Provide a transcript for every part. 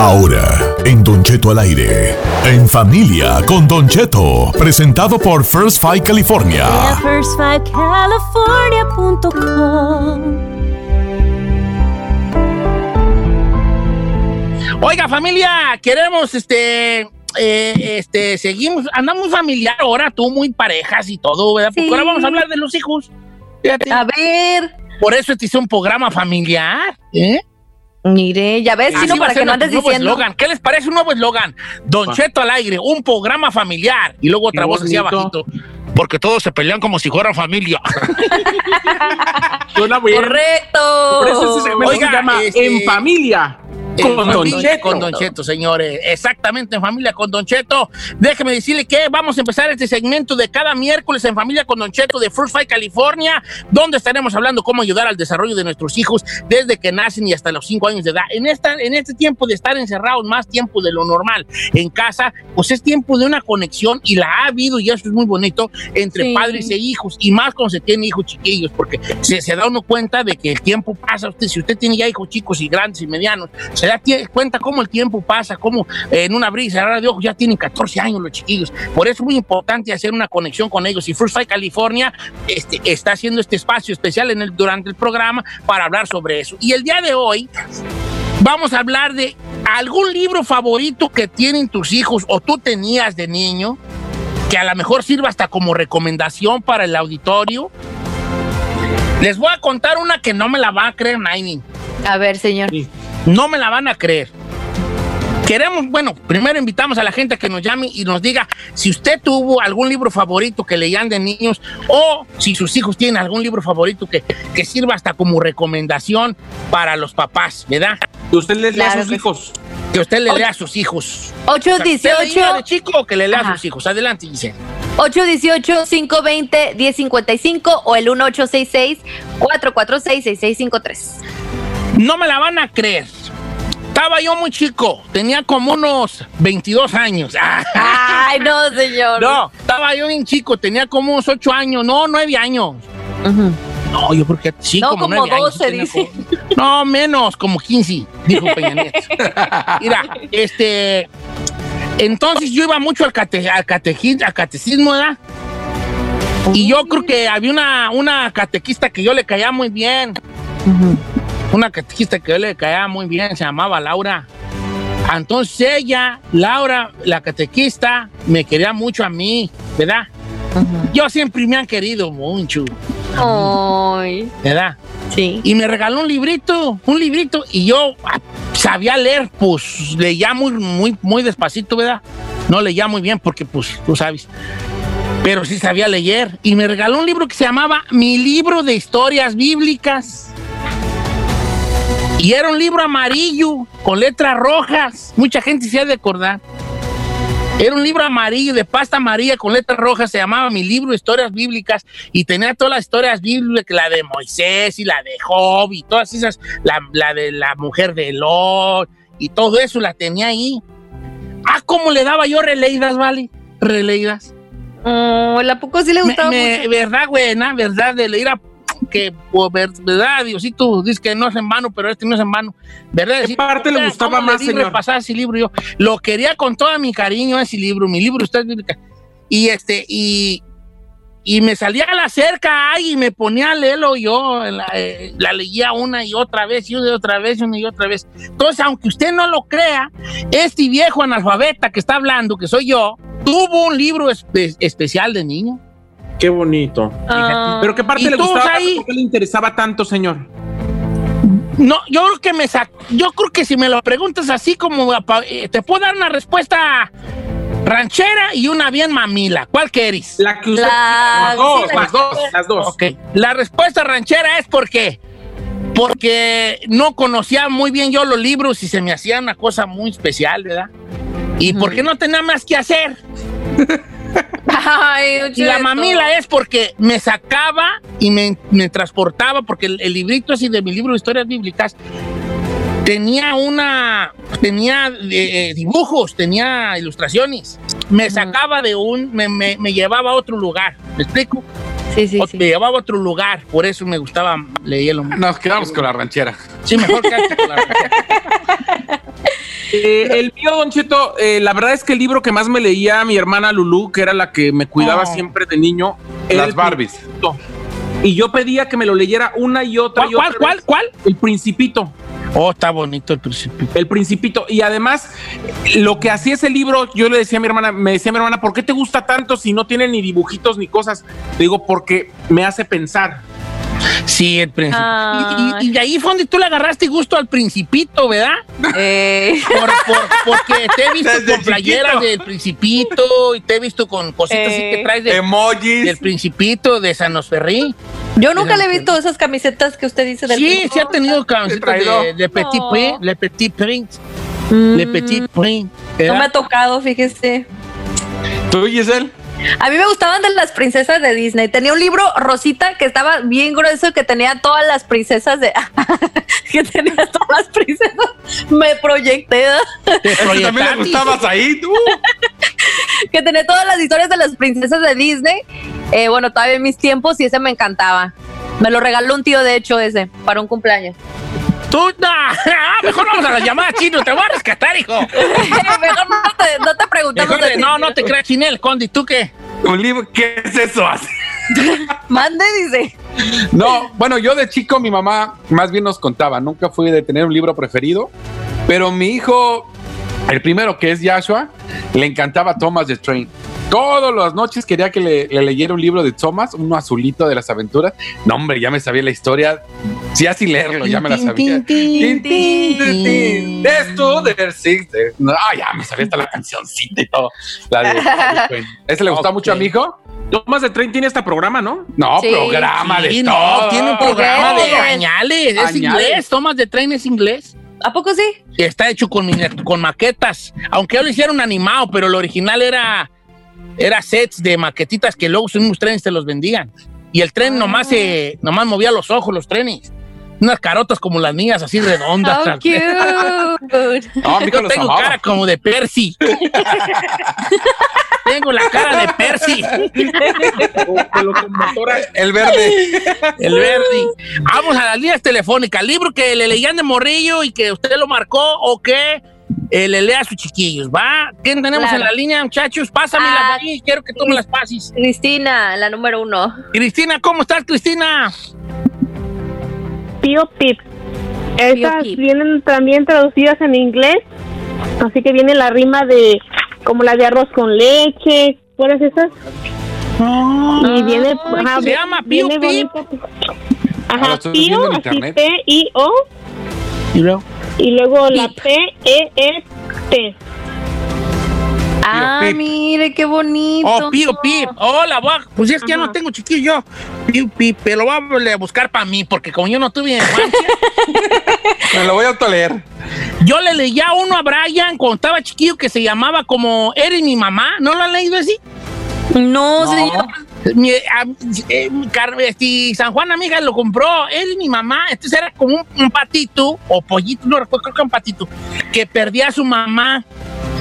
Ahora, en Don Cheto al aire. En familia con Don Cheto. Presentado por First Five California. Oiga, familia, queremos este. eh, este, seguimos, andamos familiar ahora, tú muy parejas y todo, ¿verdad? Porque Sí. ahora vamos a hablar de los hijos. Fíjate. A ver, Por eso este es un programa familiar, ¿eh? Mire, ya ves, sino para que no andes nuevo diciendo. eslogan. ¿Qué les parece un nuevo eslogan? Don Cheto al aire, un programa familiar. Y luego otra Qué voz así abajito. Porque todos se pelean como si fueran familia. Suena bien. Correcto. Por eso ese segmento Oiga, se llama este- En Familia. En Con Don Cheto. con Don Cheto, señores. Exactamente, en familia con Don Cheto. Déjeme decirle que vamos a empezar este segmento de cada miércoles en familia con Don Cheto de First Fight California, donde estaremos hablando cómo ayudar al desarrollo de nuestros hijos desde que nacen y hasta los 5 años de edad. En, esta, en este tiempo de estar encerrados más tiempo de lo normal en casa, pues es tiempo de una conexión y la ha habido y eso es muy bonito entre Sí. padres e hijos y más cuando se tiene hijos chiquillos, porque se, se da uno cuenta de que el tiempo pasa. Usted, si usted tiene ya hijos chicos y grandes y medianos, se da cuenta cómo el tiempo pasa, cómo eh, en una brisa de ojos ya tienen 14 años los chiquillos. Por eso es muy importante hacer una conexión con ellos. Y First Fight California este, está haciendo este espacio especial en el, durante el programa para hablar sobre eso. Y el día de hoy vamos a hablar de algún libro favorito que tienen tus hijos o tú tenías de niño, que a lo mejor sirva hasta como recomendación para el auditorio. Les voy a contar una que no me la va a creer nadie. A ver, señor. No me la van a creer. Queremos, bueno, primero invitamos a la gente a que nos llame y nos diga si usted tuvo algún libro favorito que leían de niños o si sus hijos tienen algún libro favorito que, que sirva hasta como recomendación para los papás, ¿verdad? Que usted les lea Claro a sus hijos. Que usted le lea a sus hijos. O sea, ¿usted leía de 818 chico o que le lea a sus hijos? Adelante, dice. 818-520-1055 o el 1866-446-6653. No me la van a creer. Estaba yo muy chico, tenía como unos 22 años. Ay, no, señor. No, estaba yo bien chico, tenía como unos 8 años, no, 9 años. Ujú. No, yo creo que sí, No, como, como 9 años, 12 tenía dice. como- no, menos, como 15, dijo Peña Nieto. Mira, este... Entonces yo iba mucho al, cate, al, catequi- al catecismo, ¿verdad? Y yo creo que había una, una catequista que yo le caía muy bien. Una catequista que yo le caía muy bien, se llamaba Laura. Entonces ella, Laura, la catequista, me quería mucho a mí, ¿verdad? Yo siempre me han querido mucho, Ay, ¿verdad? sí. Y me regaló un librito, un librito, y yo sabía leer, pues leía muy, muy, muy despacito, ¿verdad? No leía muy bien porque, pues, tú sabes. Pero sí sabía leer. Y me regaló un libro que se llamaba Mi libro de historias bíblicas. Y era un libro amarillo, con letras rojas. Mucha gente se ha de acordar. Era un libro amarillo, de pasta amarilla con letras rojas, se llamaba Mi libro historias bíblicas y tenía todas las historias bíblicas, la de Moisés y la de Job y todas esas, la, la de la mujer de Lot y todo eso la tenía ahí. Ah, ¿cómo le daba yo releídas, vale? Releídas. Oh, ¿A poco sí le gustaba me- mucho? verdad, buena, verdad, de leer a que, ver- verdad, Diosito, dice que no es en vano, pero este no es en vano. ¿Verdad? ¿Qué parte le ¿cómo gustaba más, señor? repasar ese libro yo? Lo quería con todo mi cariño ese libro, mi libro está bíblica. Y este, y, y me salía a la cerca ay, y me ponía a leerlo yo, la, eh, la leía una y otra vez, y una y otra vez, y una y otra vez. Entonces, aunque usted no lo crea, este viejo analfabeta que está hablando, que soy yo, tuvo un libro espe- especial de niño. Qué bonito. Ah. Pero qué parte ¿Y le gustaba, ahí? por qué le interesaba tanto, señor? No, yo creo que me sac yo creo que si me lo preguntas así como eh, te puedo dar una respuesta ranchera y una bien mamila. ¿Cuál quieres? La que usted. La- las dos, sí, la las dos, las dos. Ok. La respuesta ranchera es porque porque no conocía muy bien yo los libros y se me hacía una cosa muy especial, ¿verdad? Y porque no tenía más que hacer. Ay, Y la mamila es porque me sacaba y me, me transportaba, porque el, el librito así de mi libro de historias bíblicas tenía una, tenía eh, dibujos, tenía ilustraciones. Me sacaba de un, me, me- me llevaba a otro lugar. ¿Me explico? Sí, sí, O- sí. Me llevaba a otro lugar, por eso me gustaba leerlo. Nos quedamos con la ranchera. Sí, mejor que con la ranchera. Eh, el mío, Don Cheto, eh, la verdad es que el libro que más me leía mi hermana Lulu, que era la que me cuidaba Oh. siempre de niño, era Las el Barbies. Principito. Y yo pedía que me lo leyera una y otra ¿Cuál, y otra cuál, cuál, vez. cuál? El Principito. Oh, está bonito el principio. El Principito. Y además, lo que hacía ese libro, yo le decía a mi hermana, me decía a mi hermana, ¿por qué te gusta tanto si no tiene ni dibujitos ni cosas? Le digo, porque me hace pensar. Sí, el principio. Ay. Y, y- y de ahí fue donde tú le agarraste gusto al principito, ¿verdad? Eh, Por- por- porque te he visto Desde con playeras chiquito. del principito y te he visto con cositas así que Eh. traes de- Emojis. del principito de San Osferrí. yo nunca le he visto esas camisetas que usted dice del Sí, Principito. sí ha tenido camisetas de, de Petit Oh. Print, Le Petit Print, Mm, Le Petit Print. No me ha tocado, fíjese. ¿Tú, Giselle? A mí me gustaban de las princesas de Disney. Tenía un libro rosita que estaba bien grueso que tenía todas las princesas de que tenía todas las princesas. Me proyecté Te ¿Eso también le gustabas ahí, tú? que tenía todas las historias de las princesas de Disney. Eh, bueno, todavía en mis tiempos y ese me encantaba. Me lo regaló un tío, de hecho, ese, para un cumpleaños. Tú, no, ah, mejor vamos a la llamada chino, te voy a rescatar, hijo. Mejor no te, no te preguntamos. Mejor no, no te creas, Chinel, Condi, ¿tú qué? Un libro, ¿qué es eso? Mande, dice. No, bueno, yo de chico mi mamá más bien nos contaba, nunca fui de tener un libro preferido, pero mi hijo, el primero que es Joshua, le encantaba Thomas the Train. Todas las noches quería que le, le leyera un libro de Thomas, uno azulito de las aventuras. No, hombre, ya me sabía la historia, sí, así leerlo, ya me la sabía. Two, there's six, No, ah, ya me sabía hasta la cancioncita y todo. La de Thomas the Train. ¿Ese le gustaba Ok. mucho a mi hijo? Tomás de Tren tiene este programa, ¿no? No, Sí. programa de Sí, todo. no, tiene un programa de Añales. añales, es Añales. inglés, Thomas de Train es inglés. ¿A poco sí? Está hecho con, con maquetas, aunque yo lo hicieron animado, pero lo original era, era sets de maquetitas que luego mismos trenes te los vendían. Y el tren nomás, se, nomás movía los ojos, los trenes. Unas carotas como las mías, así redondas. How cute. No, Yo tengo amaba. cara como de Percy. tengo la cara de Percy. El verde. el verde. Vamos a las líneas telefónicas. Libro que le leían de morrillo y que usted lo marcó o que eh, le lea a sus chiquillos, ¿va? ¿Quién tenemos Claro. en la línea, muchachos? Pásamelas Ah, ahí, quiero que tú me las pases. Cristina, la número uno. Cristina, ¿cómo estás, Cristina? Pío Pip. Esas Pip. vienen también traducidas en inglés, así que viene la rima de como la de arroz con leche, ¿cuáles esas? Y viene, ajá, se llama Pío viene Pip. bonito. Ah, Ajá, en así internet. P-I-O, Y luego, y luego la E Pip. Ah, Pip. mire, qué bonito. Oh, Pío Pip. Hola, voy a- pues es que ya no tengo chiquillo yo. Pío Pip, pero lo voy a buscar para mí, porque como yo no tuve infancia, Me lo voy a autoleer. yo le leía uno a Brian cuando estaba chiquillo que se llamaba como Eres mi mamá. ¿No lo han leído así? No, No. señor. Mi, a- eh, mi car- este, San Juan amiga lo compró, él y mi mamá, entonces era como un, un patito o pollito, no recuerdo, creo que un patito, que perdía a su mamá.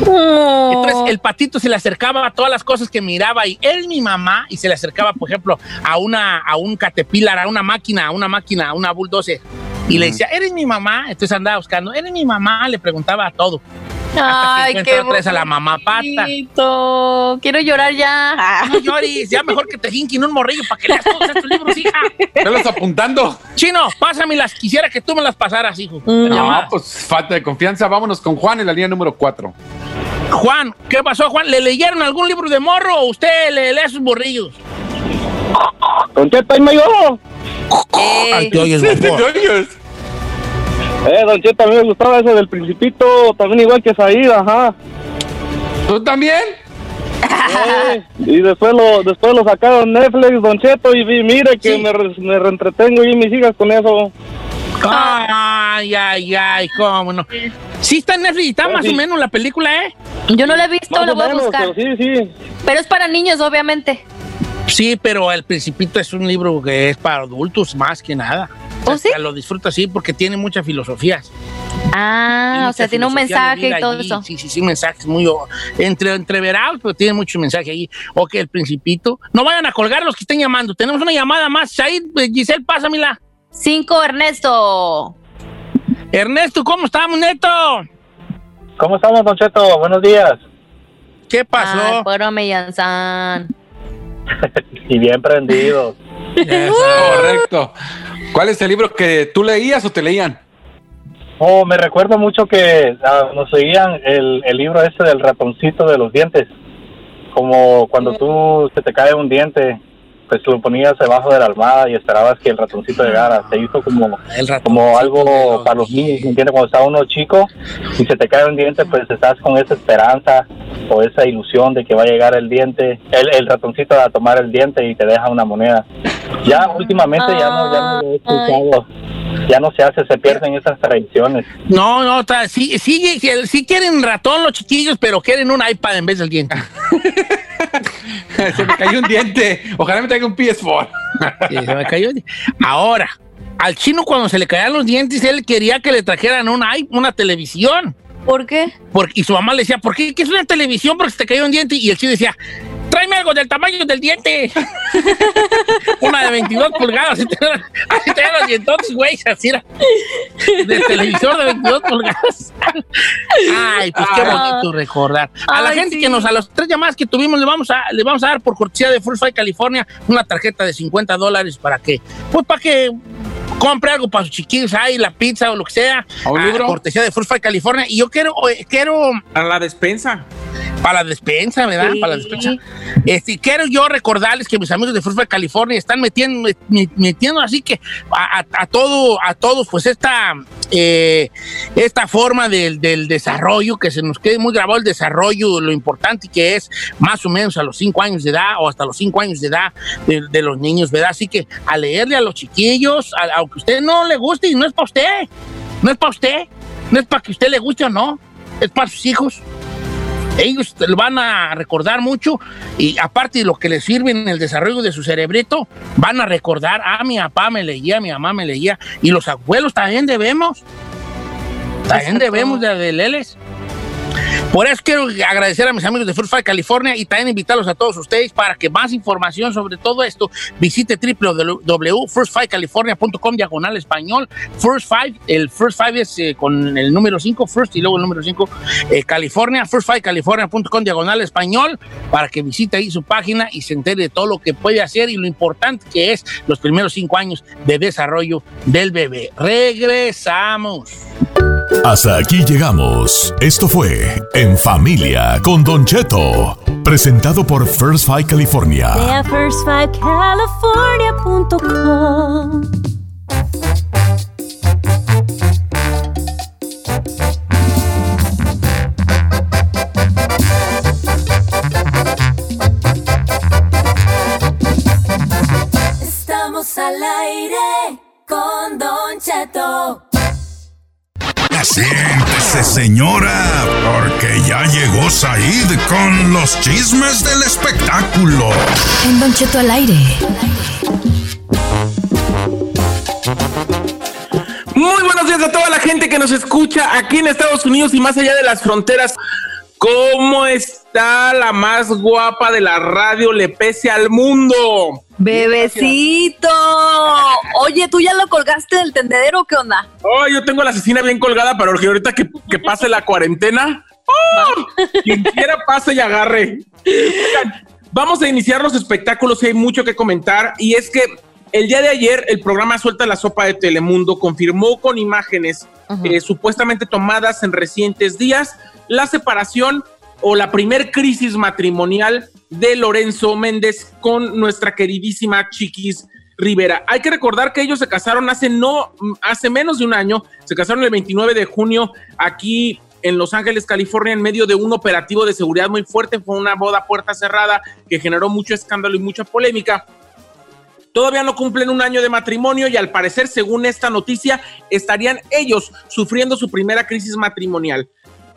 Oh. Entonces el patito se le acercaba a todas las cosas que miraba y él, mi mamá, y se le acercaba, por ejemplo, a una a un caterpillar, a una máquina, a una máquina, a una bulldozer. Y le decía, ¿eres mi mamá? Entonces andaba buscando, ¿eres mi mamá? Le preguntaba a todo. Hasta que Ay, qué otra vez a la mamá pata. bonito. Quiero llorar ya. No llores, ya mejor que te jinquen un morrillo para que leas todos estos libros, hija. Velos apuntando. Chino, pásamelas. Quisiera que tú me las pasaras, hijo. Mm. No, pues falta de confianza. Vámonos con Juan en la línea número 4. Juan, ¿qué pasó, Juan? ¿Le leyeron algún libro de morro o usted le lee a sus Cheto, ahí me yo. Ey, te oyes, guapo. Eh, Don Cheto, a mí me gustaba ese del Principito, también igual que Said, ajá. ¿Tú también? Eh, y después lo, después lo sacaron Netflix, Don Cheto, y vi- mire que Sí. me, re- me reentretengo y mis hijas con eso. Ay, ay, ay, cómo no. Sí está en Netflix, y está más sí. o menos la película, ¿eh? Yo no la he visto, Más la o voy a buscar. pero sí, sí. Pero es para niños, obviamente. Sí, pero El Principito es un libro que es para adultos más que nada. ¿Oh, sí? sea, Lo disfruto así porque tiene muchas filosofías. Ah, o sea, tiene un mensaje y todo allí. eso. Sí, sí, sí, mensajes muy entre, entreverados, pero tiene mucho mensaje ahí. Ok, el principito. No vayan a colgar los que estén llamando. Tenemos una llamada más. Said, eh, Giselle, pásamela. Cinco, Ernesto. Ernesto, ¿cómo estamos, Neto? ¿Cómo estamos, Don Cheto? Buenos días. ¿Qué Ay, pasó? puro Millanzán. Y bien prendidos. Correcto. ¿Cuál es el libro que tú leías o te leían? Oh, me recuerdo mucho que ah, nos seguían el, el libro ese del ratoncito de los dientes. Como cuando tú se te cae un diente, pues lo ponías debajo de la almohada y esperabas que el ratoncito llegara. Se hizo como, El como algo para los niños, ¿me entiendes? Cuando está uno chico y se te cae un diente, pues estás con esa esperanza o esa ilusión de que va a llegar el diente, el, el ratoncito a tomar el diente y te deja una moneda. Ya últimamente ya no, ya no lo he escuchado. Ya no se hace, se pierden esas tradiciones. No, no, sí, sí, sí quieren ratón los chiquillos, pero quieren un iPad en vez del diente. Se me cayó un diente. Ojalá me traiga un PS4. Sí, se me cayó. Ahora, al chino cuando se le caían los dientes, él quería que le trajeran una, una televisión. ¿Por qué? Porque, y su mamá le decía, ¿por qué? ¿Qué es una televisión? Porque se te cayó un diente. Y el chino decía, tráeme algo del tamaño del diente. una de 22 pulgadas. Así te, los dientotes, güey. Así era. De televisor de 22 pulgadas. Ay, pues qué Ah. bonito recordar. A la Ay, gente sí. que nos, a las tres llamadas que tuvimos, le vamos a, le vamos a dar por cortesía de Full Fight California una tarjeta de 50 dólares para que, pues para que compre algo para sus chiquillos ahí, la pizza o lo que sea. ¿O un a libro? Cortesía de Full Fight California. Y yo quiero, eh, quiero A la despensa. para la despensa, ¿verdad? Sí. Para la despensa. Este, quiero yo recordarles que mis amigos de Full Fight California están metiendo, met- metiendo así que a, a- a todo, a todos, pues esta, eh, esta forma del, del desarrollo, que se nos quede muy grabado el desarrollo, lo importante que es más o menos a los 5 años de edad o hasta los 5 años de edad de, de los niños, ¿verdad? Así que a leerle a los chiquillos, a- aunque a usted no le guste, y no es para usted, no es para usted, no es para que usted le guste o no, es para sus hijos ellos lo van a recordar mucho y aparte de lo que les sirve en el desarrollo de su cerebrito, van a recordar, ah, mi papá me leía, mi mamá me leía, y los abuelos también debemos, también debemos de, de leerles. Por eso quiero agradecer a mis amigos de First Fight California y también invitarlos a todos ustedes para que más información sobre todo esto visite www.firstfightcalifornia.com diagonal español. First Five, el First Five es eh, con el número 5, First y luego el número 5, eh, California, firstfightcalifornia.com diagonal español para que visite ahí su página y se entere de todo lo que puede hacer y lo importante que es los primeros cinco años de desarrollo del bebé. Regresamos. Hasta aquí llegamos. Esto fue En Familia con Don Cheto. Presentado por First Fight California. Ve a firstfivecalifornia.com. Estamos al aire con Don Cheto. Siéntese, señora, porque ya llegó Said con los chismes del espectáculo. En Don Cheto al aire. Muy buenos días a toda la gente que nos escucha aquí en Estados Unidos y más allá de las fronteras. ¿Cómo está la más guapa de la radio le pese al mundo? Bebecito. Oye, ¿tú ya lo colgaste del tendedero qué onda? Oh, yo tengo la asesina bien colgada que ahorita que, que pase la cuarentena. ¡oh! Quien quiera pase y agarre. Oigan, vamos a iniciar los espectáculos y hay mucho que comentar. Y es que el día de ayer el programa Suelta la Sopa de Telemundo confirmó con imágenes eh, supuestamente tomadas en recientes días la separación o la primer crisis matrimonial de Lorenzo Méndez con nuestra queridísima Chiquis Rivera. Hay que recordar que ellos se casaron hace no hace menos de un año, se casaron el 29 de junio aquí en Los Ángeles, California, en medio de un operativo de seguridad muy fuerte. Fue una boda puerta cerrada que generó mucho escándalo y mucha polémica. Todavía no cumplen un año de matrimonio y al parecer, según esta noticia, estarían ellos sufriendo su primera crisis matrimonial.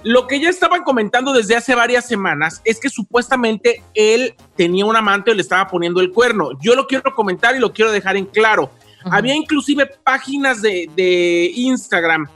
Lo que ya estaban comentando desde hace varias semanas es que supuestamente él tenía un amante o le estaba poniendo el cuerno. Yo lo quiero comentar y lo quiero dejar en claro. Había inclusive páginas de, de Instagram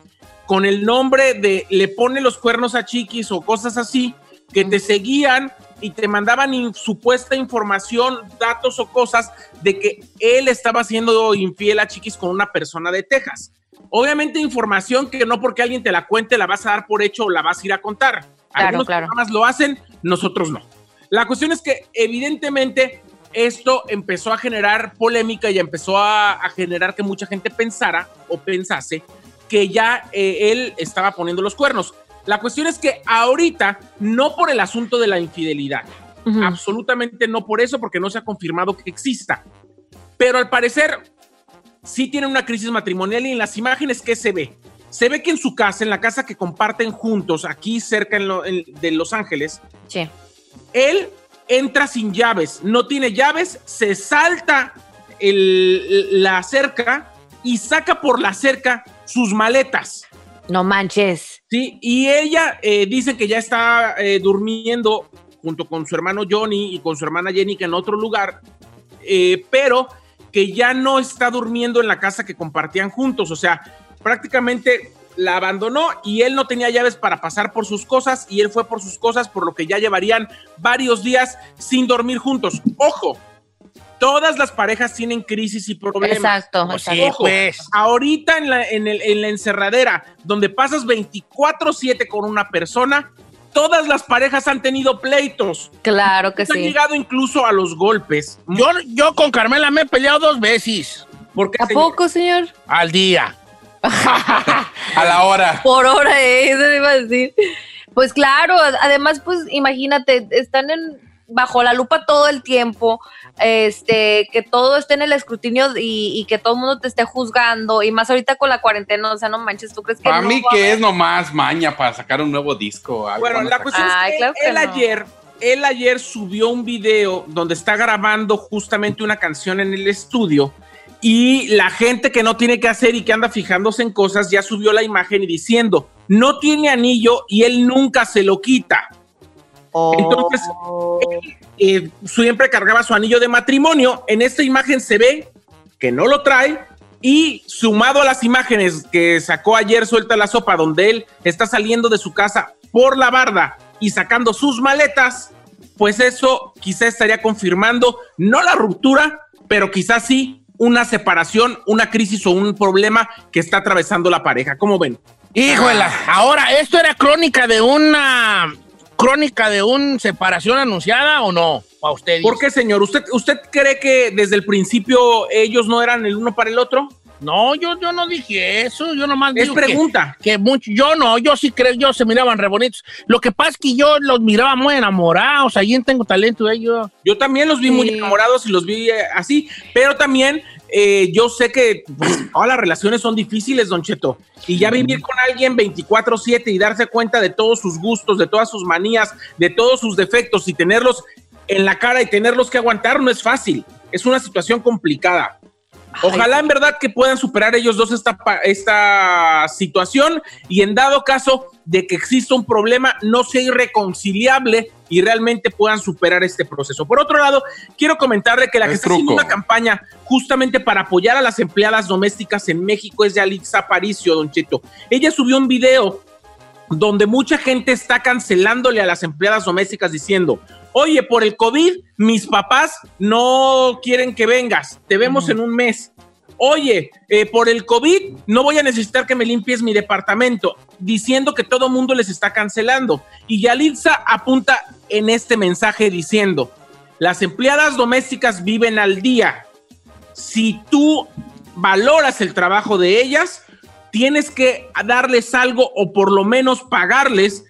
con el nombre de le pone los cuernos a chiquis o cosas así que te seguían y te mandaban in- supuesta información, datos o cosas de que él estaba siendo infiel a chiquis con una persona de Texas. Obviamente información que no porque alguien te la cuente la vas a dar por hecho o la vas a ir a contar. Claro, Algunos claro. programas lo hacen, nosotros no. La cuestión es que evidentemente esto empezó a generar polémica y empezó a, a generar que mucha gente pensara o pensase que ya eh, él estaba poniendo los cuernos. La cuestión es que ahorita, no por el asunto de la infidelidad, absolutamente no por eso, porque no se ha confirmado que exista. Pero al parecer sí tiene una crisis matrimonial y en las imágenes que se ve, se ve que en su casa, en la casa que comparten juntos, aquí cerca en lo- en- de Los Ángeles, Sí. él entra sin llaves, no tiene llaves, se salta el- la cerca y saca por la cerca sus maletas. No manches. Y ella eh, dice que ya está eh, durmiendo junto con su hermano Johnny y con su hermana Jenny que en otro lugar, eh, pero que ya no está durmiendo en la casa que compartían juntos. O sea, prácticamente la abandonó y él no tenía llaves para pasar por sus cosas y él fue por sus cosas, por lo que ya llevarían varios días sin dormir juntos. Ojo, todas las parejas tienen crisis y problemas. Exacto, Pues exacto. sí, Ojo, pues. ahorita en la, en, el- en la encerradera, donde pasas 24-7 con una persona, todas las parejas han tenido pleitos. Claro que Han sí. llegado incluso a los golpes. Yo, yo con Carmela me he peleado dos veces ¿A poco, señor? al día. A la hora. Por hora, ¿eh? eso iba a decir. Pues claro, además, pues imagínate, están en bajo la lupa todo el tiempo, este, que todo esté en el escrutinio y, y que todo el mundo te esté juzgando, y más ahorita con la cuarentena, o sea, no manches, ¿tú crees que Para no mí que es nomás maña para sacar un nuevo disco. algo Bueno, la sacar. cuestión Ay, es que claro que él no. ayer, él ayer subió un video donde está grabando justamente una canción en el estudio y la gente que no tiene que hacer y que anda fijándose en cosas ya subió la imagen y diciendo, no tiene anillo y él nunca se lo quita. Entonces, eh, siempre cargaba su anillo de matrimonio. En esta imagen se ve que no lo trae y sumado a las imágenes que sacó ayer Suelta la Sopa, donde él está saliendo de su casa por la barda y sacando sus maletas, pues eso quizá estaría confirmando no la ruptura, pero quizás sí una separación, una crisis o un problema que está atravesando la pareja. ¿Cómo ven? Híjola, ahora, ¿esto era crónica de una crónica de una separación anunciada o no? A usted. ¿Por qué, señor? ¿Usted, ¿Usted cree que desde el principio ellos no eran el uno para el otro? No, yo, yo no dije eso, yo nomás Es digo que- pregunta. Que, mucho, yo no, yo sí creo, yo se miraban re bonitos. Lo que pasa es que yo los miraba muy enamorados, allí en Tengo Talento, ellos. Yo también los vi muy enamorados y los vi eh, así, pero también eh, yo sé que pues, todas las relaciones son difíciles, Don Cheto. Y ya vivir con alguien 24/7 y darse cuenta de todos sus gustos, de todas sus manías, de todos sus defectos y tenerlos en la cara y tenerlos que aguantar no es fácil. Es una situación complicada. Ojalá en verdad que puedan superar ellos dos esta, pa- esta situación y en dado caso de que exista un problema no sea irreconciliable y realmente puedan superar este proceso. Por otro lado, quiero comentarle que la Es que está haciendo una campaña justamente para apoyar a las empleadas domésticas en México es Yalitza Aparicio, Don Cheto. Ella subió un video donde mucha gente está cancelándole a las empleadas domésticas diciendo, oye, por el COVID, mis papás no quieren que vengas, te vemos en un mes. Oye, eh, por el COVID no voy a necesitar que me limpies mi departamento, diciendo que todo mundo les está cancelando. Y Yalitza apunta en este mensaje diciendo, las empleadas domésticas viven al día. Si tú valoras el trabajo de ellas, tienes que darles algo o por lo menos pagarles,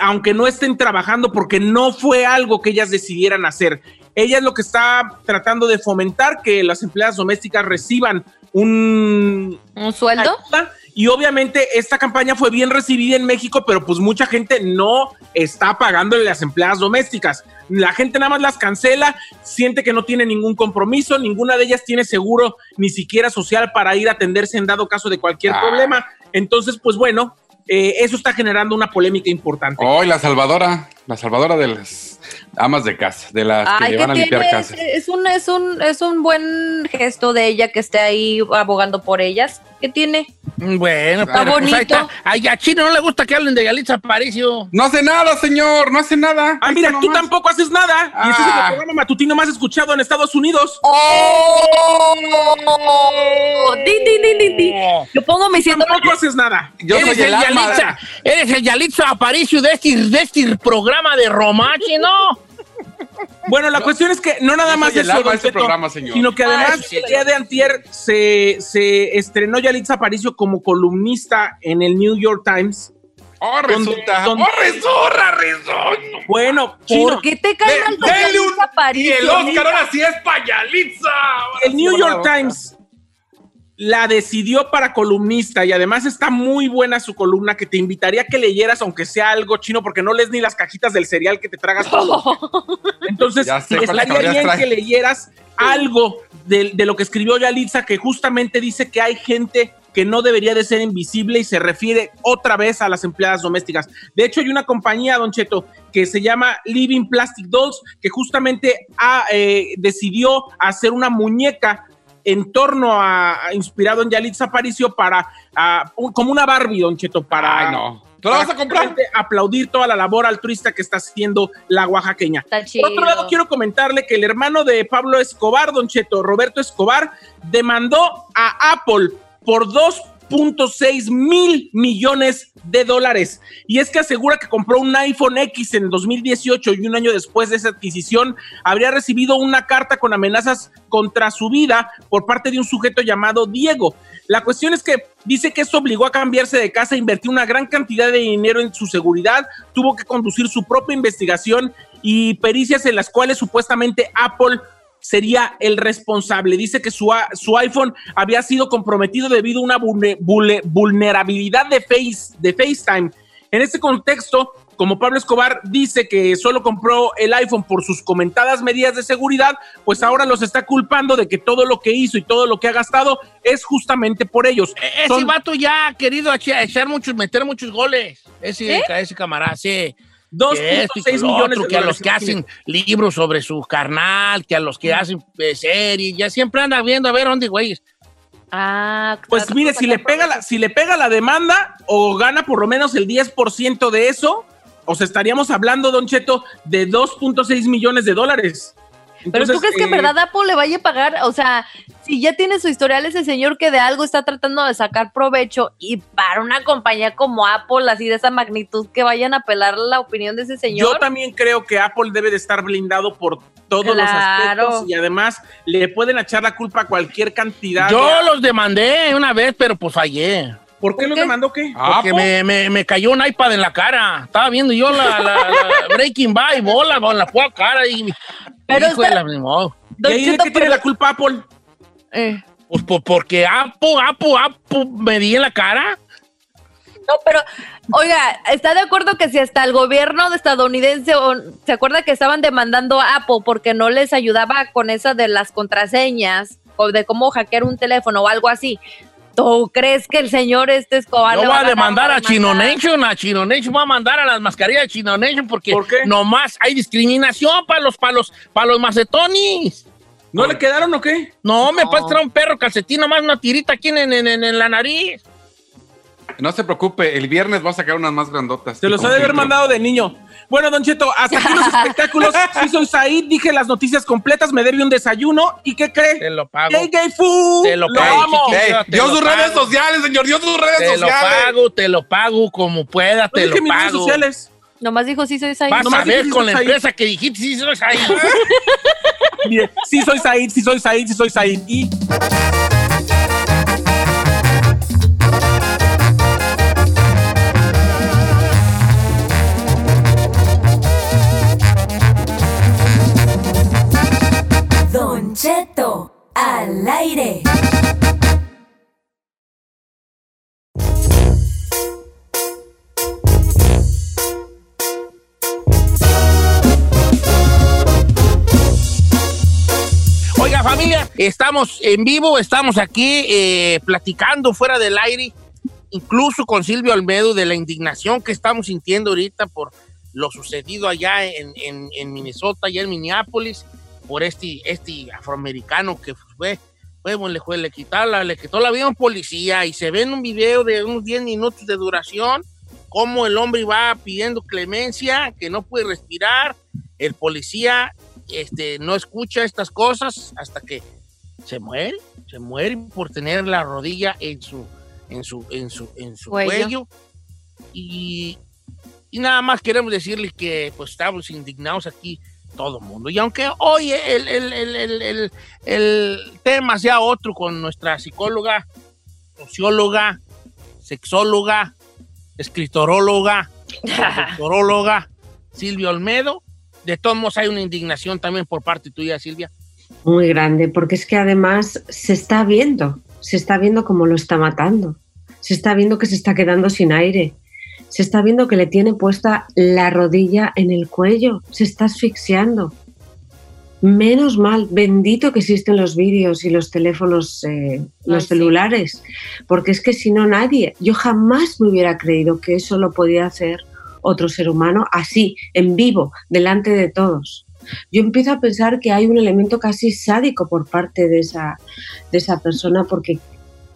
aunque no estén trabajando, porque no fue algo que ellas decidieran hacer. Ella es lo que está tratando de fomentar que las empleadas domésticas reciban un ¿Un sueldo? ayuda. Y obviamente esta campaña fue bien recibida en México, pero pues mucha gente no está pagándole las empleadas domésticas. La gente nada más las cancela, siente que no tiene ningún compromiso, ninguna de ellas tiene seguro ni siquiera social para ir a atenderse en dado caso de cualquier Ah. problema. Entonces, pues bueno, eh, eso está generando una polémica importante. Hoy la salvadora, la salvadora de las amas de casa, de las que Ay, le ¿qué van a limpiar tiene? casas. Es, un, es, un, es un buen gesto de ella que esté ahí abogando por ellas. ¿Qué tiene? Bueno, Está pero pues ahí bonito. está. Ay, a Chino no le gusta que hablen de Yalitza Aparicio. No hace nada, señor, no hace nada. Ah, Ahí mira, está tú nomás. tampoco haces nada. Y este es Ah. el programa matutino más escuchado en Estados Unidos. ¡Oh! Di, di, di. Yo pongo mi síndrome. Tampoco haces nada. Yo eres, soy el. Yalitza, eres el Yalitza Aparicio de este, de este programa de Romache, ¿no? Bueno, la cuestión es que no nada más eso, de Don este programa, señor. sino que además Ay, el día de antier se, se estrenó Yalitza Aparicio como columnista en el New York Times. Oh, ¿Dónde- resulta. dónde- Oh, resulta, resulta. Bueno, ¿Por qué te cae De- mal denle Yalitza un- Y Aparicio? el Oscar ahora sí es para Yalitza. El New York Times la decidió para columnista y además está muy buena su columna que te invitaría a que leyeras aunque sea algo chino porque no lees ni las cajitas del cereal que te tragas todo. Entonces, estaría bien que leyeras algo de, de lo que escribió Yalitza, que justamente dice que hay gente que no debería de ser invisible y se refiere otra vez a las empleadas domésticas. De hecho, hay una compañía, Don Cheto, que se llama Living Plastic Dolls, que justamente ha, eh, decidió hacer una muñeca en torno a, a- inspirado en Yalitza Aparicio para, un- como una Barbie, Don Cheto, para... Ay, no. ¿Tú la vas a comprar? Aplaudir toda la labor altruista que está haciendo la oaxaqueña. Está chido. Por otro lado, quiero comentarle que el hermano de Pablo Escobar, Don Cheto, Roberto Escobar, demandó a Apple por 2.6 mil millones de dólares. Y es que asegura que compró un iPhone X en 2018 y un año después de esa adquisición habría recibido una carta con amenazas contra su vida por parte de un sujeto llamado Diego. La cuestión es que dice que eso obligó a cambiarse de casa, invertir una gran cantidad de dinero en su seguridad, tuvo que conducir su propia investigación y pericias en las cuales supuestamente Apple sería el responsable. Dice que su, su iPhone había sido comprometido debido a una vulne- vulne- vulnerabilidad de, face, de FaceTime. En este contexto, como Pablo Escobar dice que solo compró el iPhone por sus comentadas medidas de seguridad, pues ahora los está culpando de que todo lo que hizo y todo lo que ha gastado es justamente por ellos. E- Ese Son- vato ya ha querido echa- echar muchos, meter muchos goles. Ese, ¿Eh? ese camarada, sí. 2.6 Que esto y que lo millones otro, de que a los que hacen libros sobre su carnal, que a los que hacen eh, series, ya siempre anda viendo a ver dónde, güey. Ah, Pues claro, mire, si le, pega la, si le pega la demanda o gana por lo menos el 10% de eso, o sea, estaríamos hablando, Don Cheto, de 2.6 millones de dólares. Pero tú crees que en eh, verdad Apple le vaya a pagar, o sea, si ya tiene su historial ese señor que de algo está tratando de sacar provecho y para una compañía como Apple, así de esa magnitud, que vayan a apelar la opinión de ese Yo señor. también creo que Apple debe de estar blindado por todos los aspectos y además le pueden echar la culpa a cualquier cantidad. Yo de- los demandé una vez, pero pues fallé. ¿Por qué ¿por lo qué? demandó qué? Ah, Porque ¿po? me, me, me cayó un iPad en la cara. Estaba viendo yo la, la- la Breaking Bad y bola con la pura cara. Y, Pero hijo de está- la- ni modo. ¿Y Don ahí de Cheto, qué tiene la culpa Apple? Eh, Pues, pues, porque Apple, Apple, Apple me di en la cara. No, pero, oiga, ¿está de acuerdo que si hasta el gobierno de estadounidense, o- se acuerda que estaban demandando a Apple porque no les ayudaba con esa de las contraseñas o de cómo hackear un teléfono o algo así? ¿Tú crees que el señor este Escobar le voy va a demandar a Chino? Nation, a Chino Nation, voy a mandar a las mascarillas de Chino Nation porque ¿Por nomás hay discriminación para los, para los, para los macetonis. ¿No le quedaron o qué? No, me No. puedes traer un perro calcetín, nomás una tirita aquí en, en, en- en la nariz. No se preocupe, el viernes va a sacar unas más grandotas. Se los ha de haber mandado de niño. Bueno, Don Cheto, hasta aquí los espectáculos. Sí soy Said, dije las noticias completas, me debe un desayuno. ¿Y qué cree? Te lo pago. Gay Gay Fu. Te lo pago, amo. chiquito. Ey, Te sus pago. redes sociales, señor, dio sus redes Te lo sociales. pago, te lo pago como pueda, No te dije lo mis redes pago. sociales. Nomás dijo sí soy ahí. Vas Nomás a ver con la Said. empresa que dijiste, sí, soy ahí. Mire, sí soy Said, sí soy Said, sí soy Said. Y estamos en vivo, estamos aquí eh, platicando fuera del aire, incluso con Silvio Almedo, de la indignación que estamos sintiendo ahorita por lo sucedido allá en, Minnesota, allá en Minneapolis, por este, este afroamericano que fue, fue, bueno, le, fue- le, quitaron la- le quitó la vida a un policía y se ve en un video de unos 10 minutos de duración cómo el hombre va pidiendo clemencia, que no puede respirar, el policía este, no escucha estas cosas hasta que se muere, se muere por tener la rodilla en su, en su, en su, en su Cuello. cuello. Y, y nada más queremos decirle que pues estamos indignados aquí todo el mundo. Y aunque hoy el, el, el, el, tema sea otro con nuestra psicóloga, socióloga, sexóloga, escritoróloga, doctoróloga, Silvia Olmedo, de todos modos hay una indignación también por parte tuya, Silvia. Muy grande, porque es que además se está viendo, se está viendo cómo lo está matando, se está viendo que se está quedando sin aire, se está viendo que le tiene puesta la rodilla en el cuello, se está asfixiando. Menos mal, bendito que existen los vídeos y los teléfonos, eh, los celulares, porque es que si no nadie, yo jamás me hubiera creído que eso lo podía hacer otro ser humano así, en vivo, delante de todos yo empiezo a pensar que hay un elemento casi sádico por parte de esa, de esa persona, porque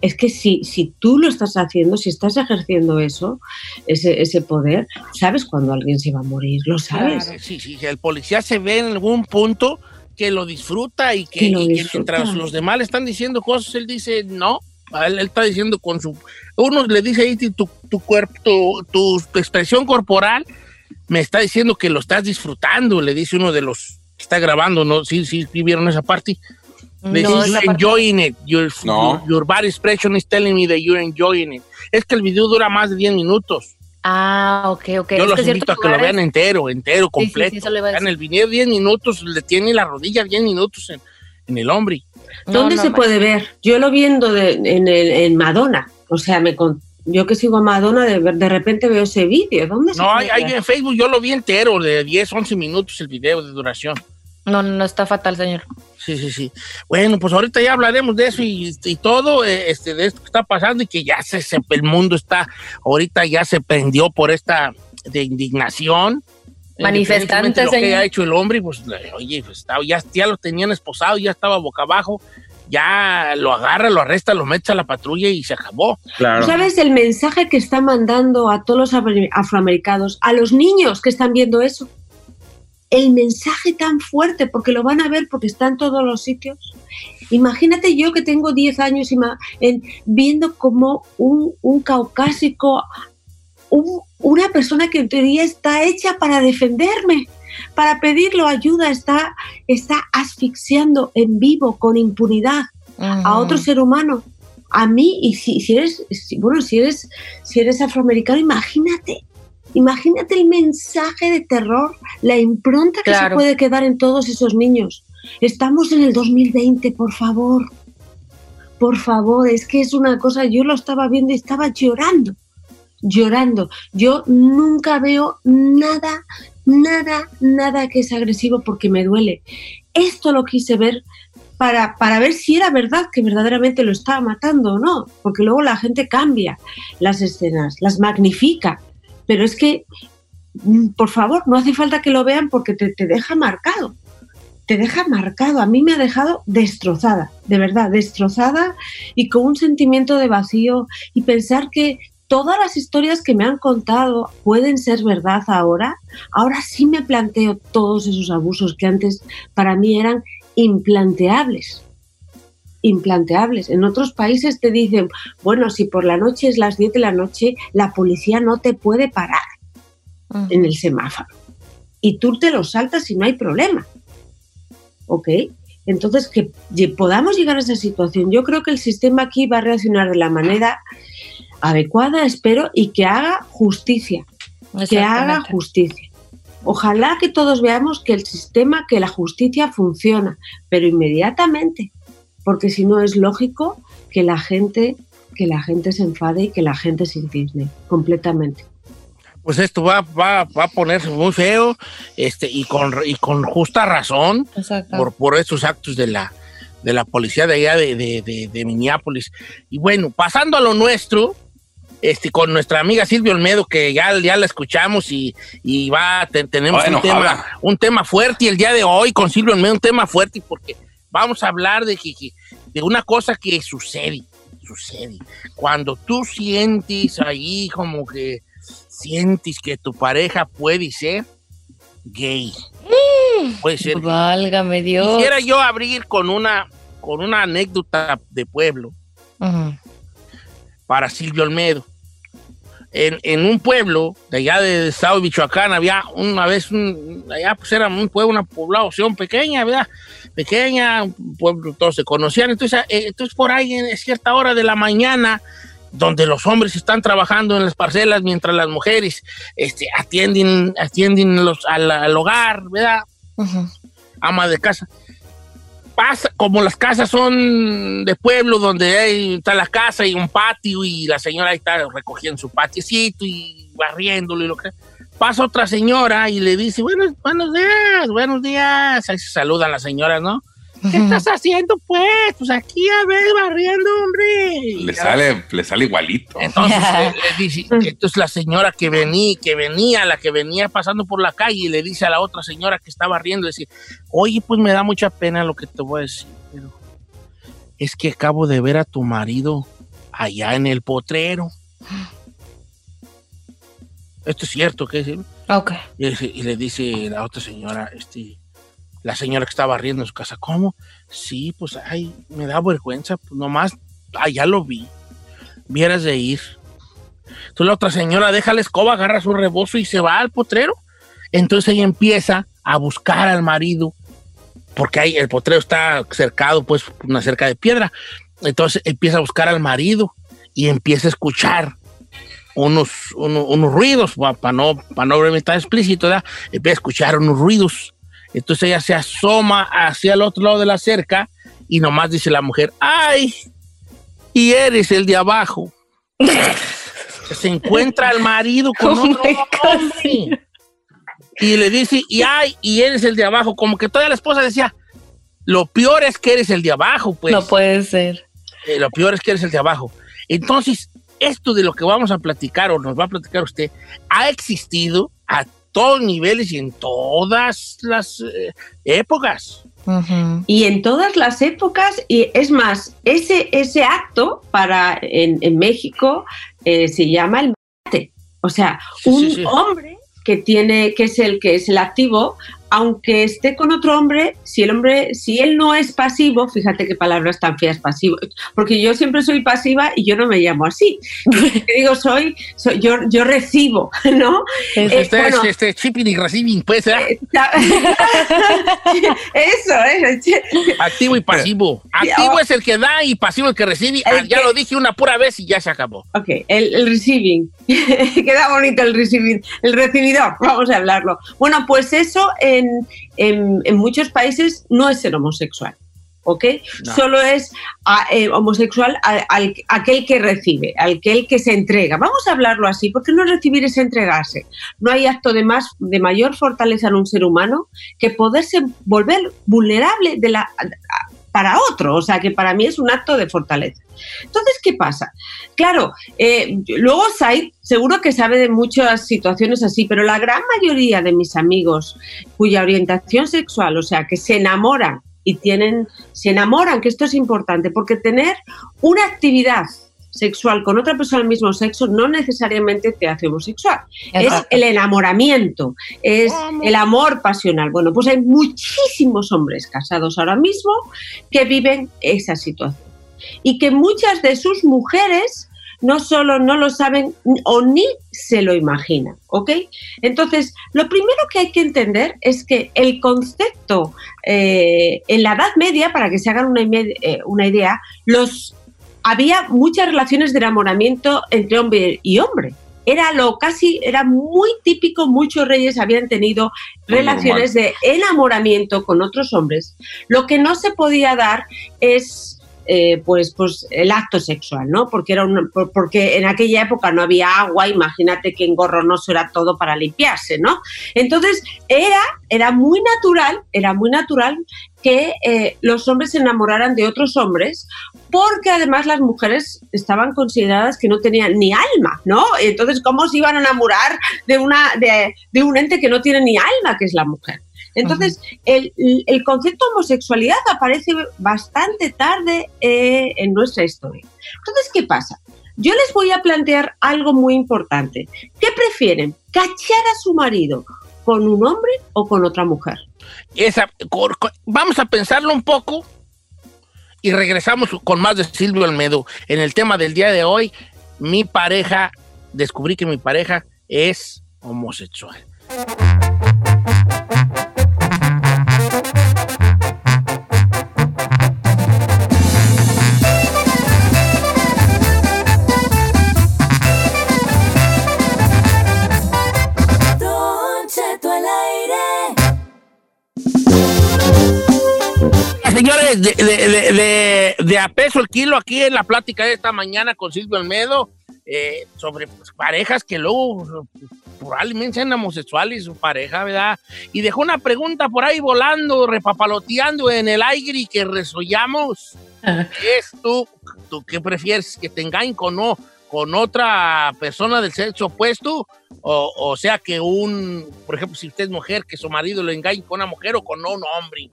es que si, si tú lo estás haciendo, si estás ejerciendo eso, ese, ese poder, sabes cuando alguien se va a morir, lo sabes. Claro, Sí, sí, el policía se ve en algún punto que lo disfruta y que, Que lo y que mientras los demás le están diciendo cosas, él dice no. Él, él está diciendo con su. Uno le dice ahí tu, tu cuerpo, tu- tu expresión corporal me está diciendo que lo estás disfrutando, le dice uno de los que está grabando, ¿no? Sí, sí, sí vieron esa parte. Le No, dice, enjoying it. Your, No. your, your body expression is telling me that you're enjoying it. Es que el video dura más de 10 minutos. Ah, ok, ok. Yo Es los que invito a que lo vean entero, entero, sí, completo. sí, eso le iba a en el video 10 minutos le tiene la rodilla 10 minutos en, en el hombre. No, ¿Dónde no se puede ver? Yo lo viendo de- en, el- en Madonna. O sea, me con- yo que sigo a Madonna, de, de repente veo ese vídeo. ¿Dónde No, hay, hay en Facebook, yo lo vi entero, de 10, 11 minutos el video de duración. No, no, no está fatal, señor. Sí, sí, sí. Bueno, pues ahorita ya hablaremos de eso y, y todo, eh, este, de esto que está pasando y que ya se, se- el mundo está, ahorita ya se prendió por esta de indignación. Manifestante, Independientemente de lo que haya hecho el hombre, pues, oye, pues, estaba- ya, ya lo tenían esposado, ya estaba boca abajo, ya lo agarra, lo arresta, lo mete a la patrulla y se acabó. Claro. ¿Sabes el mensaje que está mandando a todos los afro- afroamericanos, a los niños que están viendo eso? El mensaje tan fuerte, porque lo van a ver porque está en todos los sitios. Imagínate yo que tengo 10 años ima- en- viendo como un, un caucásico, un- una persona que en teoría está hecha para defenderme, para pedirlo ayuda, está, está asfixiando en vivo, con impunidad a otro ser humano. A mí, y si, si eres, si- bueno, si eres, si eres afroamericano, imagínate, imagínate el mensaje de terror, la impronta que se puede quedar en todos esos niños. Estamos en el 2020, por favor. Por favor, es que es una cosa, yo lo estaba viendo y estaba llorando, llorando. Yo nunca veo nada, nada, nada que es agresivo porque me duele. Esto lo quise ver para, para ver si era verdad que verdaderamente lo estaba matando o no, porque luego la gente cambia las escenas, las magnifica, pero es que, mm, por favor, no hace falta que lo vean porque te, te deja marcado, te deja marcado, a mí me ha dejado destrozada, de verdad, destrozada y con un sentimiento de vacío y pensar que todas las historias que me han contado pueden ser verdad ahora, ahora sí me planteo todos esos abusos que antes para mí eran implanteables. Implanteables. En otros países te dicen, bueno, si por la noche es las 10 de la noche, la policía no te puede parar en el semáforo. Y tú te lo saltas y no hay problema. ¿Ok? Entonces, que podamos llegar a esa situación. Yo creo que el sistema aquí va a reaccionar de la manera adecuada, espero, y que haga justicia. Que haga justicia. Ojalá que todos veamos que el sistema, que la justicia funciona, pero inmediatamente, porque si no es lógico que la gente, que la gente se enfade y que la gente se indigne completamente. Pues esto va, va, va a ponerse muy feo este, y, con, y con justa razón Exacto. por, por estos actos de la, de la policía de allá de, de- de- de Minneapolis. Y bueno, pasando a lo nuestro, este, con nuestra amiga Silvia Olmedo, que ya, ya la escuchamos y, y va, te- tenemos Bueno, un, tema, un tema fuerte y el día de hoy con Silvia Olmedo un tema fuerte porque vamos a hablar de, de una cosa que sucede, sucede. Cuando tú sientes ahí como que sientes que tu pareja puede ser gay. Puede ser gay. Válgame Dios. Quisiera yo abrir con una, con una anécdota de pueblo para Silvio Olmedo. En, en un pueblo de allá del estado de Michoacán había una vez, un, allá pues era un pueblo, una población pequeña, ¿verdad? Pequeña, un pueblo, todos se conocían. Entonces, eh, entonces por ahí en cierta hora de la mañana, donde los hombres están trabajando en las parcelas mientras las mujeres este, atienden, atienden los, al, al hogar, ¿verdad? Ujú. ama de casa. Pasa, como las casas son de pueblo, donde hay, está la casa y un patio, y la señora ahí está recogiendo su patiecito y barriéndolo y lo que. Pasa otra señora y le dice, buenos, buenos días, buenos días. Ahí se saludan las señoras, ¿no? ¿Qué estás haciendo, pues? Pues aquí, a ver, barriendo, hombre. Y Le sale, le sale igualito. entonces, le- le dice- entonces la señora que venía, que venía, la que venía pasando por la calle, le dice a la otra señora que estaba riendo, dice, oye, pues me da mucha pena lo que te voy a decir, pero es que acabo de ver a tu marido allá en el potrero. Esto es cierto, ¿qué es? Ok. Y, y le dice la otra señora, este, la señora que estaba riendo en su casa, ¿cómo? Sí, pues, ay, me da vergüenza, pues nomás, ay, ya lo vi. Vieras de ir. Entonces la otra señora deja la escoba, agarra su rebozo y se va al potrero. Entonces ella empieza a buscar al marido, porque ahí el potrero está cercado, pues, una cerca de piedra. Entonces empieza a buscar al marido y empieza a escuchar unos, uno- unos ruidos, para no, para no tan explícito, ¿verdad? empieza a escuchar unos ruidos. Entonces ella se asoma hacia el otro lado de la cerca y nomás dice la mujer, ¡ay! Y eres el de abajo. se encuentra al marido con Oh otro hombre. Y le dice, y ay, y eres el de abajo. Como que toda la esposa decía, lo peor es que eres el de abajo, pues. No puede ser. Eh, lo peor es que eres el de abajo. Entonces, esto de lo que vamos a platicar o nos va a platicar usted, ha existido a todos niveles y en todas las eh, épocas. Y en todas las épocas, y es más, ese, ese acto para en, en México eh, se llama el mate. O sea, Sí, un sí, sí. hombre que tiene, que es el que es el activo, aunque esté con otro hombre, si el hombre, si él no es pasivo, fíjate qué palabras tan feas pasivo, porque yo siempre soy pasiva y yo no me llamo así. Te digo, soy, soy yo, yo recibo, ¿no? Eh, este bueno, es este shipping y receiving, pues, ¿eh? Eso, eso. activo y pasivo. Activo es el que da y pasivo el que recibe. Ah, El ya que- lo dije una pura vez y ya se acabó. Ok, el, el receiving. Queda bonito el receiving. El recibidor, vamos a hablarlo. Bueno, pues eso en, en- en muchos países no es ser homosexual. ¿Ok? No. Solo es a- eh, homosexual a- al, aquel que recibe, aquel que se entrega. Vamos a hablarlo así, porque no recibir es entregarse. No hay acto de, más, de mayor fortaleza en un ser humano que poderse volver vulnerable de la, para otro. O sea, que para mí es un acto de fortaleza. Entonces, ¿qué pasa? Claro, eh, luego Said seguro que sabe de muchas situaciones así, pero la gran mayoría de mis amigos cuya orientación sexual, o sea, que se enamoran y tienen, se enamoran, que esto es importante, porque tener una actividad sexual con otra persona del mismo sexo no necesariamente te hace homosexual. Es el enamoramiento, es el amor pasional. Bueno, pues hay muchísimos hombres casados ahora mismo que viven esa situación y que muchas de sus mujeres no solo no lo saben o ni se lo imaginan, ¿ok? Entonces, lo primero que hay que entender es que el concepto eh, en la Edad Media, para que se hagan una, eh, una idea, los había muchas relaciones de enamoramiento entre hombre y hombre. Era lo casi, era muy típico, muchos reyes habían tenido Muy relaciones de enamoramiento con otros hombres. Lo que no se podía dar es eh, pues, pues el acto sexual, ¿no? Porque, era por- porque en aquella época no había agua, imagínate que engorronoso era todo para limpiarse, ¿no? Entonces era, era muy natural, era muy natural que eh, los hombres se enamoraran de otros hombres, porque además las mujeres estaban consideradas que no tenían ni alma, ¿no? Entonces, ¿cómo se iban a enamorar de, una, de, de un ente que no tiene ni alma, que es la mujer? Entonces, el, el concepto homosexualidad aparece bastante tarde eh, en nuestra historia. Entonces, ¿qué pasa? Yo les voy a plantear algo muy importante. ¿Qué prefieren? ¿Cachar a su marido con un hombre o con otra mujer? Esa, vamos a pensarlo un poco y regresamos con más de Silvio Almedo. En el tema del día de hoy, mi pareja, descubrí que mi pareja es homosexual. Señores, de, de, de, a peso el kilo aquí en la plática de esta mañana con Silvio Almedo eh, sobre pues, parejas que luego probablemente sean homosexuales su pareja, ¿verdad? Y dejó una pregunta por ahí volando, repapaloteando en el aire y que resollamos. ¿Es tú, tú qué prefieres? ¿Que te engañen con, o- con otra persona del sexo opuesto? O, o sea, que un, por ejemplo, si usted es mujer, que su marido lo engañe con una mujer o con un hombre.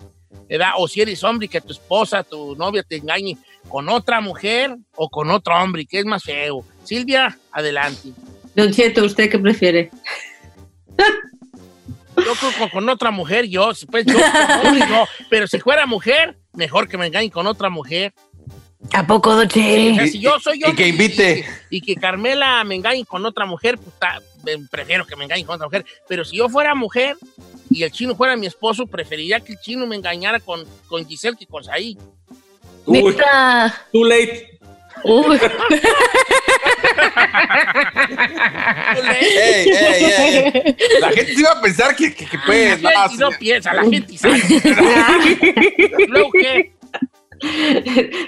¿Verdad? O si eres hombre, que tu esposa, tu novia te engañe con otra mujer o con otro hombre, que es más feo. Silvia, adelante. Don Cheto, ¿usted qué prefiere? Yo creo que con otra mujer, yo, pues yo, no. pero si fuera mujer, mejor que me engañe con otra mujer. ¿A poco, Don O sea, Che? si yo soy Y que invite. Y, y que Carmela me engañe con otra mujer, pues ta- me- prefiero que me engañe con otra mujer. Pero si yo fuera mujer y el chino fuera mi esposo, preferiría que el chino me engañara con, con Giselle que con Saí. Uy, too late. Uy. Ey, ey, ey. La gente se iba a pensar que, que, que pues, la gente no piensa, la gente sabe. Luego, ¿qué?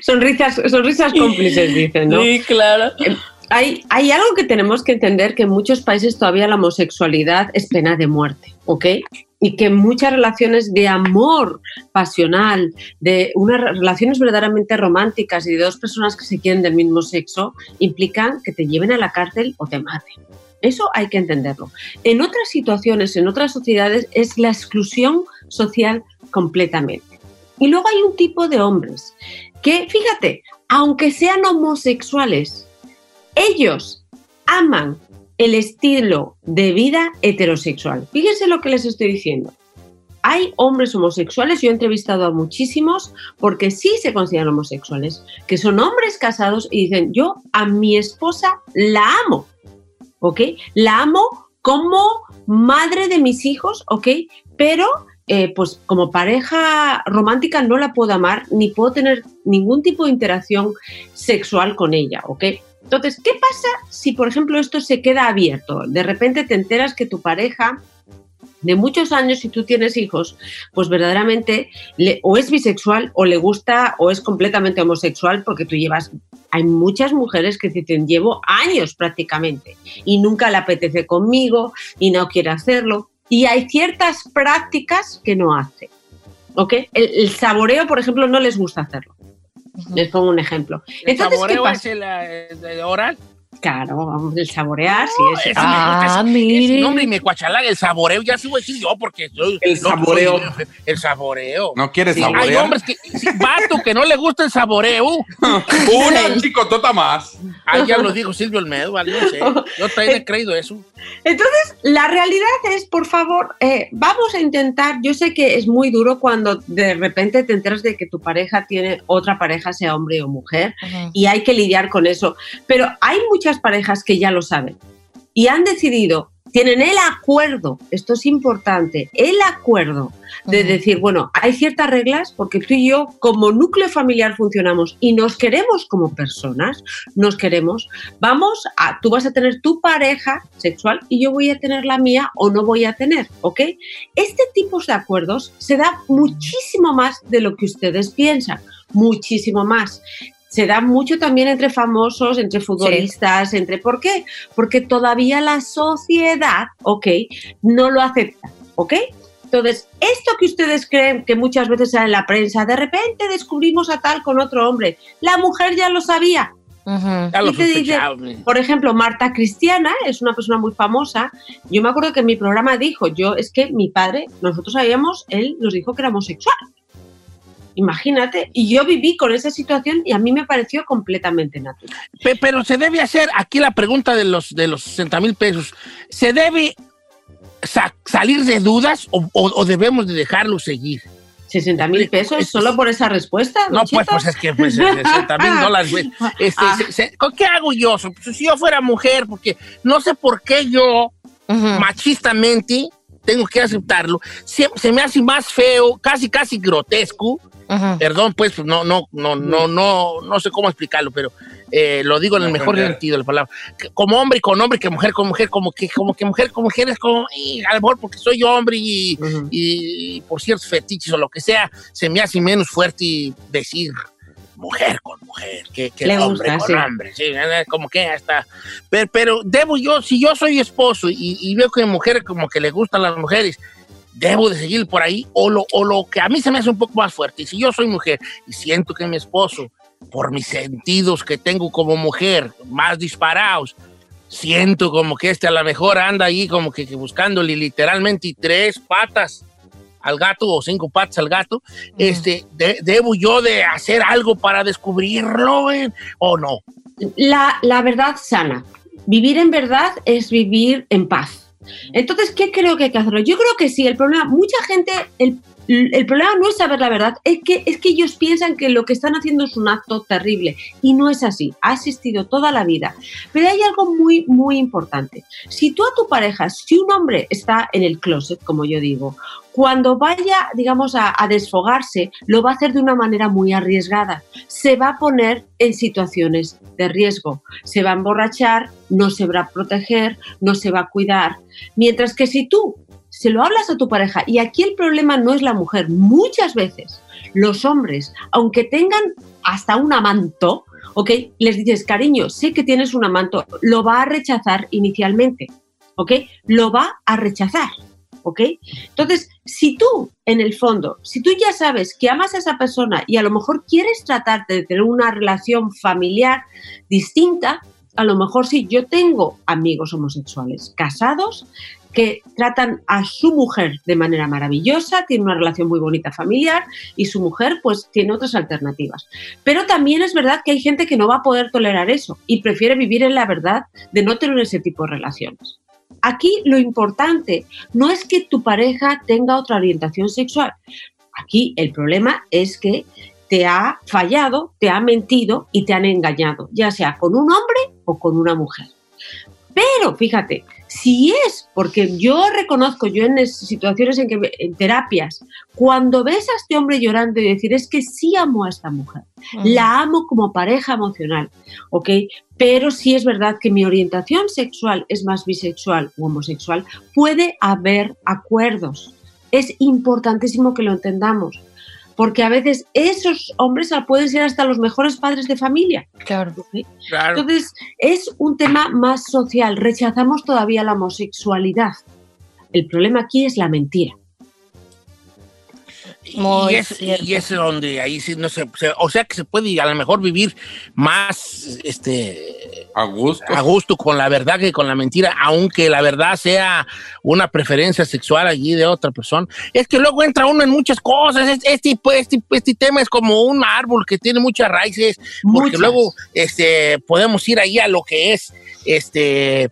Sonrisas, sonrisas cómplices, dicen, ¿no? Sí, claro. Hay, hay algo que tenemos que entender que en muchos países todavía la homosexualidad es pena de muerte, ¿ok? Y que muchas relaciones de amor pasional, de unas relaciones verdaderamente románticas y de dos personas que se quieren del mismo sexo, implican que te lleven a la cárcel o te maten. Eso hay que entenderlo. En otras situaciones, en otras sociedades, es la exclusión social completamente. Y luego hay un tipo de hombres que, fíjate, aunque sean homosexuales, ellos aman el estilo de vida heterosexual. Fíjense lo que les estoy diciendo. Hay hombres homosexuales, yo he entrevistado a muchísimos porque sí se consideran homosexuales, que son hombres casados y dicen, yo a mi esposa la amo, ¿ok? La amo como madre de mis hijos, ¿ok? Pero eh, pues como pareja romántica no la puedo amar ni puedo tener ningún tipo de interacción sexual con ella, ¿ok? Entonces, ¿qué pasa si, por ejemplo, esto se queda abierto? De repente te enteras que tu pareja de muchos años, si tú tienes hijos, pues verdaderamente le- o es bisexual o le gusta o es completamente homosexual porque tú llevas... Hay muchas mujeres que dicen, llevo años prácticamente y nunca le apetece conmigo y no quiere hacerlo. Y hay ciertas prácticas que no hace. ¿Ok? El, el saboreo, por ejemplo, no les gusta hacerlo. Les pongo un ejemplo. ¿El Entonces, ¿qué saboreo pasa? es el, eh, el oral? Claro, vamos, el saborear, sí, es Ah, mire. ese nombre y me cuachalaga el saboreo, ya sí voy a decir yo porque soy... El no, saboreo. soy- el saboreo. ¿No quieres Sí, hay saborear? hombres que, sí, vato, que no le gusta el saboreo. Una chicotota más. Ah, ya lo dijo Silvio Olmedo, ¿vale? No sé. Yo también he creído eso. Entonces, la realidad es, por favor, eh, vamos a intentar, yo sé que es muy duro cuando de repente te enteras de que tu pareja tiene otra pareja, sea hombre o mujer, y hay que lidiar con eso, pero hay muchas parejas que ya lo saben y han decidido, tienen el acuerdo, esto es importante, el acuerdo de decir, bueno, hay ciertas reglas porque tú y yo como núcleo familiar funcionamos y nos queremos como personas, nos queremos, vamos a, tú vas a tener tu pareja sexual y yo voy a tener la mía o no voy a tener, ¿ok? Este tipo de acuerdos se da muchísimo más de lo que ustedes piensan. muchísimo más. Se da mucho también entre famosos, entre futbolistas, entre... ¿Por qué? Porque todavía la sociedad, ok, no lo acepta, ¿ok? Entonces, esto que ustedes creen que muchas veces sale en la prensa, de repente descubrimos a tal con otro hombre, la mujer ya lo sabía. Ya lo Y te dice, por ejemplo, Marta Cristiana es una persona muy famosa. Yo me acuerdo que en mi programa dijo, yo es que mi padre, nosotros sabíamos, él nos dijo que era homosexual. Imagínate, y yo viví con esa situación y a mí me pareció completamente natural. Pe- Pero se debe hacer, aquí la pregunta de los, de los 60 mil pesos, ¿se debe sa- salir de dudas o, o- o debemos de dejarlo seguir? 60 mil pesos solo por esa respuesta. No, pues, pues es que pues, 60 mil dólares, güey. Este, Ah. se- se- ¿con ¿Qué hago yo? Pues, si yo fuera mujer, porque no sé por qué yo, machistamente, tengo que aceptarlo, se, se me hace más feo, casi, casi grotesco. Perdón, pues, no, no, no, no, no, no sé cómo explicarlo, pero eh, lo digo en el mejor sentido de la palabra. Que Como hombre con hombre, que mujer con mujer, como que, como que mujer con mujer es como, y a lo mejor porque soy hombre y, y por ciertos fetiches o lo que sea, se me hace menos fuerte decir mujer con mujer que, que Le hombre gusta, con sí. hombre. Sí, como que hasta. Pero, pero debo yo, si yo soy esposo y, y veo que mujer como que le gustan las mujeres, debo de seguir por ahí o lo, o lo que a mí se me hace un poco más fuerte. Si yo soy mujer y siento que mi esposo, por mis sentidos que tengo como mujer más disparados, siento como que este a lo mejor anda ahí como que, que buscándole literalmente tres patas al gato o cinco patas al gato, este, de- debo yo de hacer algo para descubrirlo o no. la, la verdad sana. Vivir en verdad es vivir en paz. Entonces, ¿qué creo que hay que hacerlo? Yo creo que sí, el problema, mucha gente, el, el problema no es saber la verdad, es que, es que ellos piensan que lo que están haciendo es un acto terrible y no es así, ha existido toda la vida. Pero hay algo muy, muy importante. Si tú a tu pareja, si un hombre está en el closet, como yo digo, cuando vaya, digamos, a, a desfogarse, lo va a hacer de una manera muy arriesgada. Se va a poner en situaciones de riesgo. Se va a emborrachar, no se va a proteger, no se va a cuidar. Mientras que si tú se lo hablas a tu pareja, y aquí el problema no es la mujer, muchas veces los hombres, aunque tengan hasta un amanto, ¿ok? Les dices, cariño, sé que tienes un amanto, lo va a rechazar inicialmente, ¿ok? Lo va a rechazar. ¿ok? Entonces, si tú, en el fondo, si tú ya sabes que amas a esa persona y a lo mejor quieres tratarte de tener una relación familiar distinta, a lo mejor sí, yo tengo amigos homosexuales casados que tratan a su mujer de manera maravillosa, tienen una relación muy bonita familiar y su mujer pues tiene otras alternativas. Pero también es verdad que hay gente que no va a poder tolerar eso y prefiere vivir en la verdad de no tener ese tipo de relaciones. Aquí lo importante no es que tu pareja tenga otra orientación sexual. Aquí el problema es que te ha fallado, te ha mentido y te han engañado, ya sea con un hombre o con una mujer. Pero fíjate, si es porque yo reconozco, yo en es- situaciones en que en terapias, cuando ves a este hombre llorando y decir es que sí amo a esta mujer, la amo como pareja emocional, ¿ok? Pero si es verdad que mi orientación sexual es más bisexual o homosexual, puede haber acuerdos. Es importantísimo que lo entendamos. Porque a veces esos hombres pueden ser hasta los mejores padres de familia. Claro. Claro. Entonces, es un tema más social. Rechazamos todavía la homosexualidad. El problema aquí es la mentira. Muy y, es, cierto. y es donde ahí sí no se, se- o sea que se puede a lo mejor vivir más este a gusto a gusto con la verdad que con la mentira aunque la verdad sea una preferencia sexual allí de otra persona es que luego entra uno en muchas cosas Es- este pues, este, este tema es como un árbol que tiene muchas raíces porque Muchas. luego este podemos ir ahí a lo que es este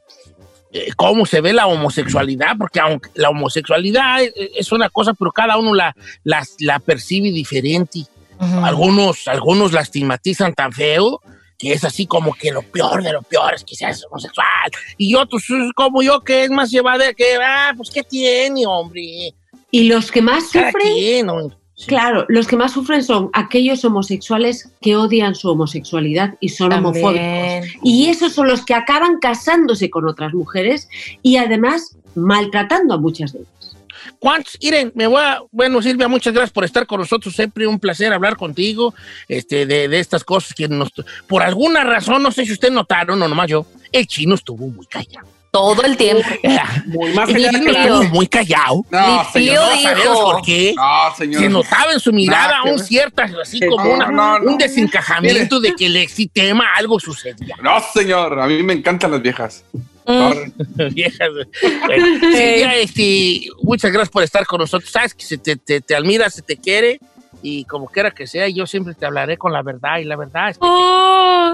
eh, cómo se ve la homosexualidad, porque aunque la homosexualidad es, es una cosa, pero cada uno la, la, la percibe diferente. Algunos, algunos la estigmatizan tan feo que es así como que lo peor de lo peor es que seas homosexual. Y otros eh, como yo que es más llevadero, que, ah, pues ¿qué tiene, hombre? Y los que más Cada sufren, quien, hombre. claro, los que más sufren son aquellos homosexuales que odian su homosexualidad y son También. homofóbicos. Y esos son los que acaban casándose con otras mujeres y además maltratando a muchas de ellas. ¿Cuántos? Miren, me voy a. Bueno, Silvia, muchas gracias por estar con nosotros. Siempre un placer hablar contigo este, de, de estas cosas que nos. Por alguna razón, no sé si ustedes notaron, o nomás yo, el chino estuvo muy callado. Todo el tiempo. Muy más El callado chino estuvo muy callado. No, señor. No sabemos por qué. No, señor. Se notaba en su mirada Nada que un cierto, así Sí, como no, una- no, no. un desencajamiento de que el tema algo sucedía. No, señor. A mí me encantan las viejas. Mm. Viejas. Bueno, este, muchas gracias por estar con nosotros. Sabes que se te, te, te admira, se te quiere y como quiera que sea, yo siempre te hablaré con la verdad y la verdad es que Oh.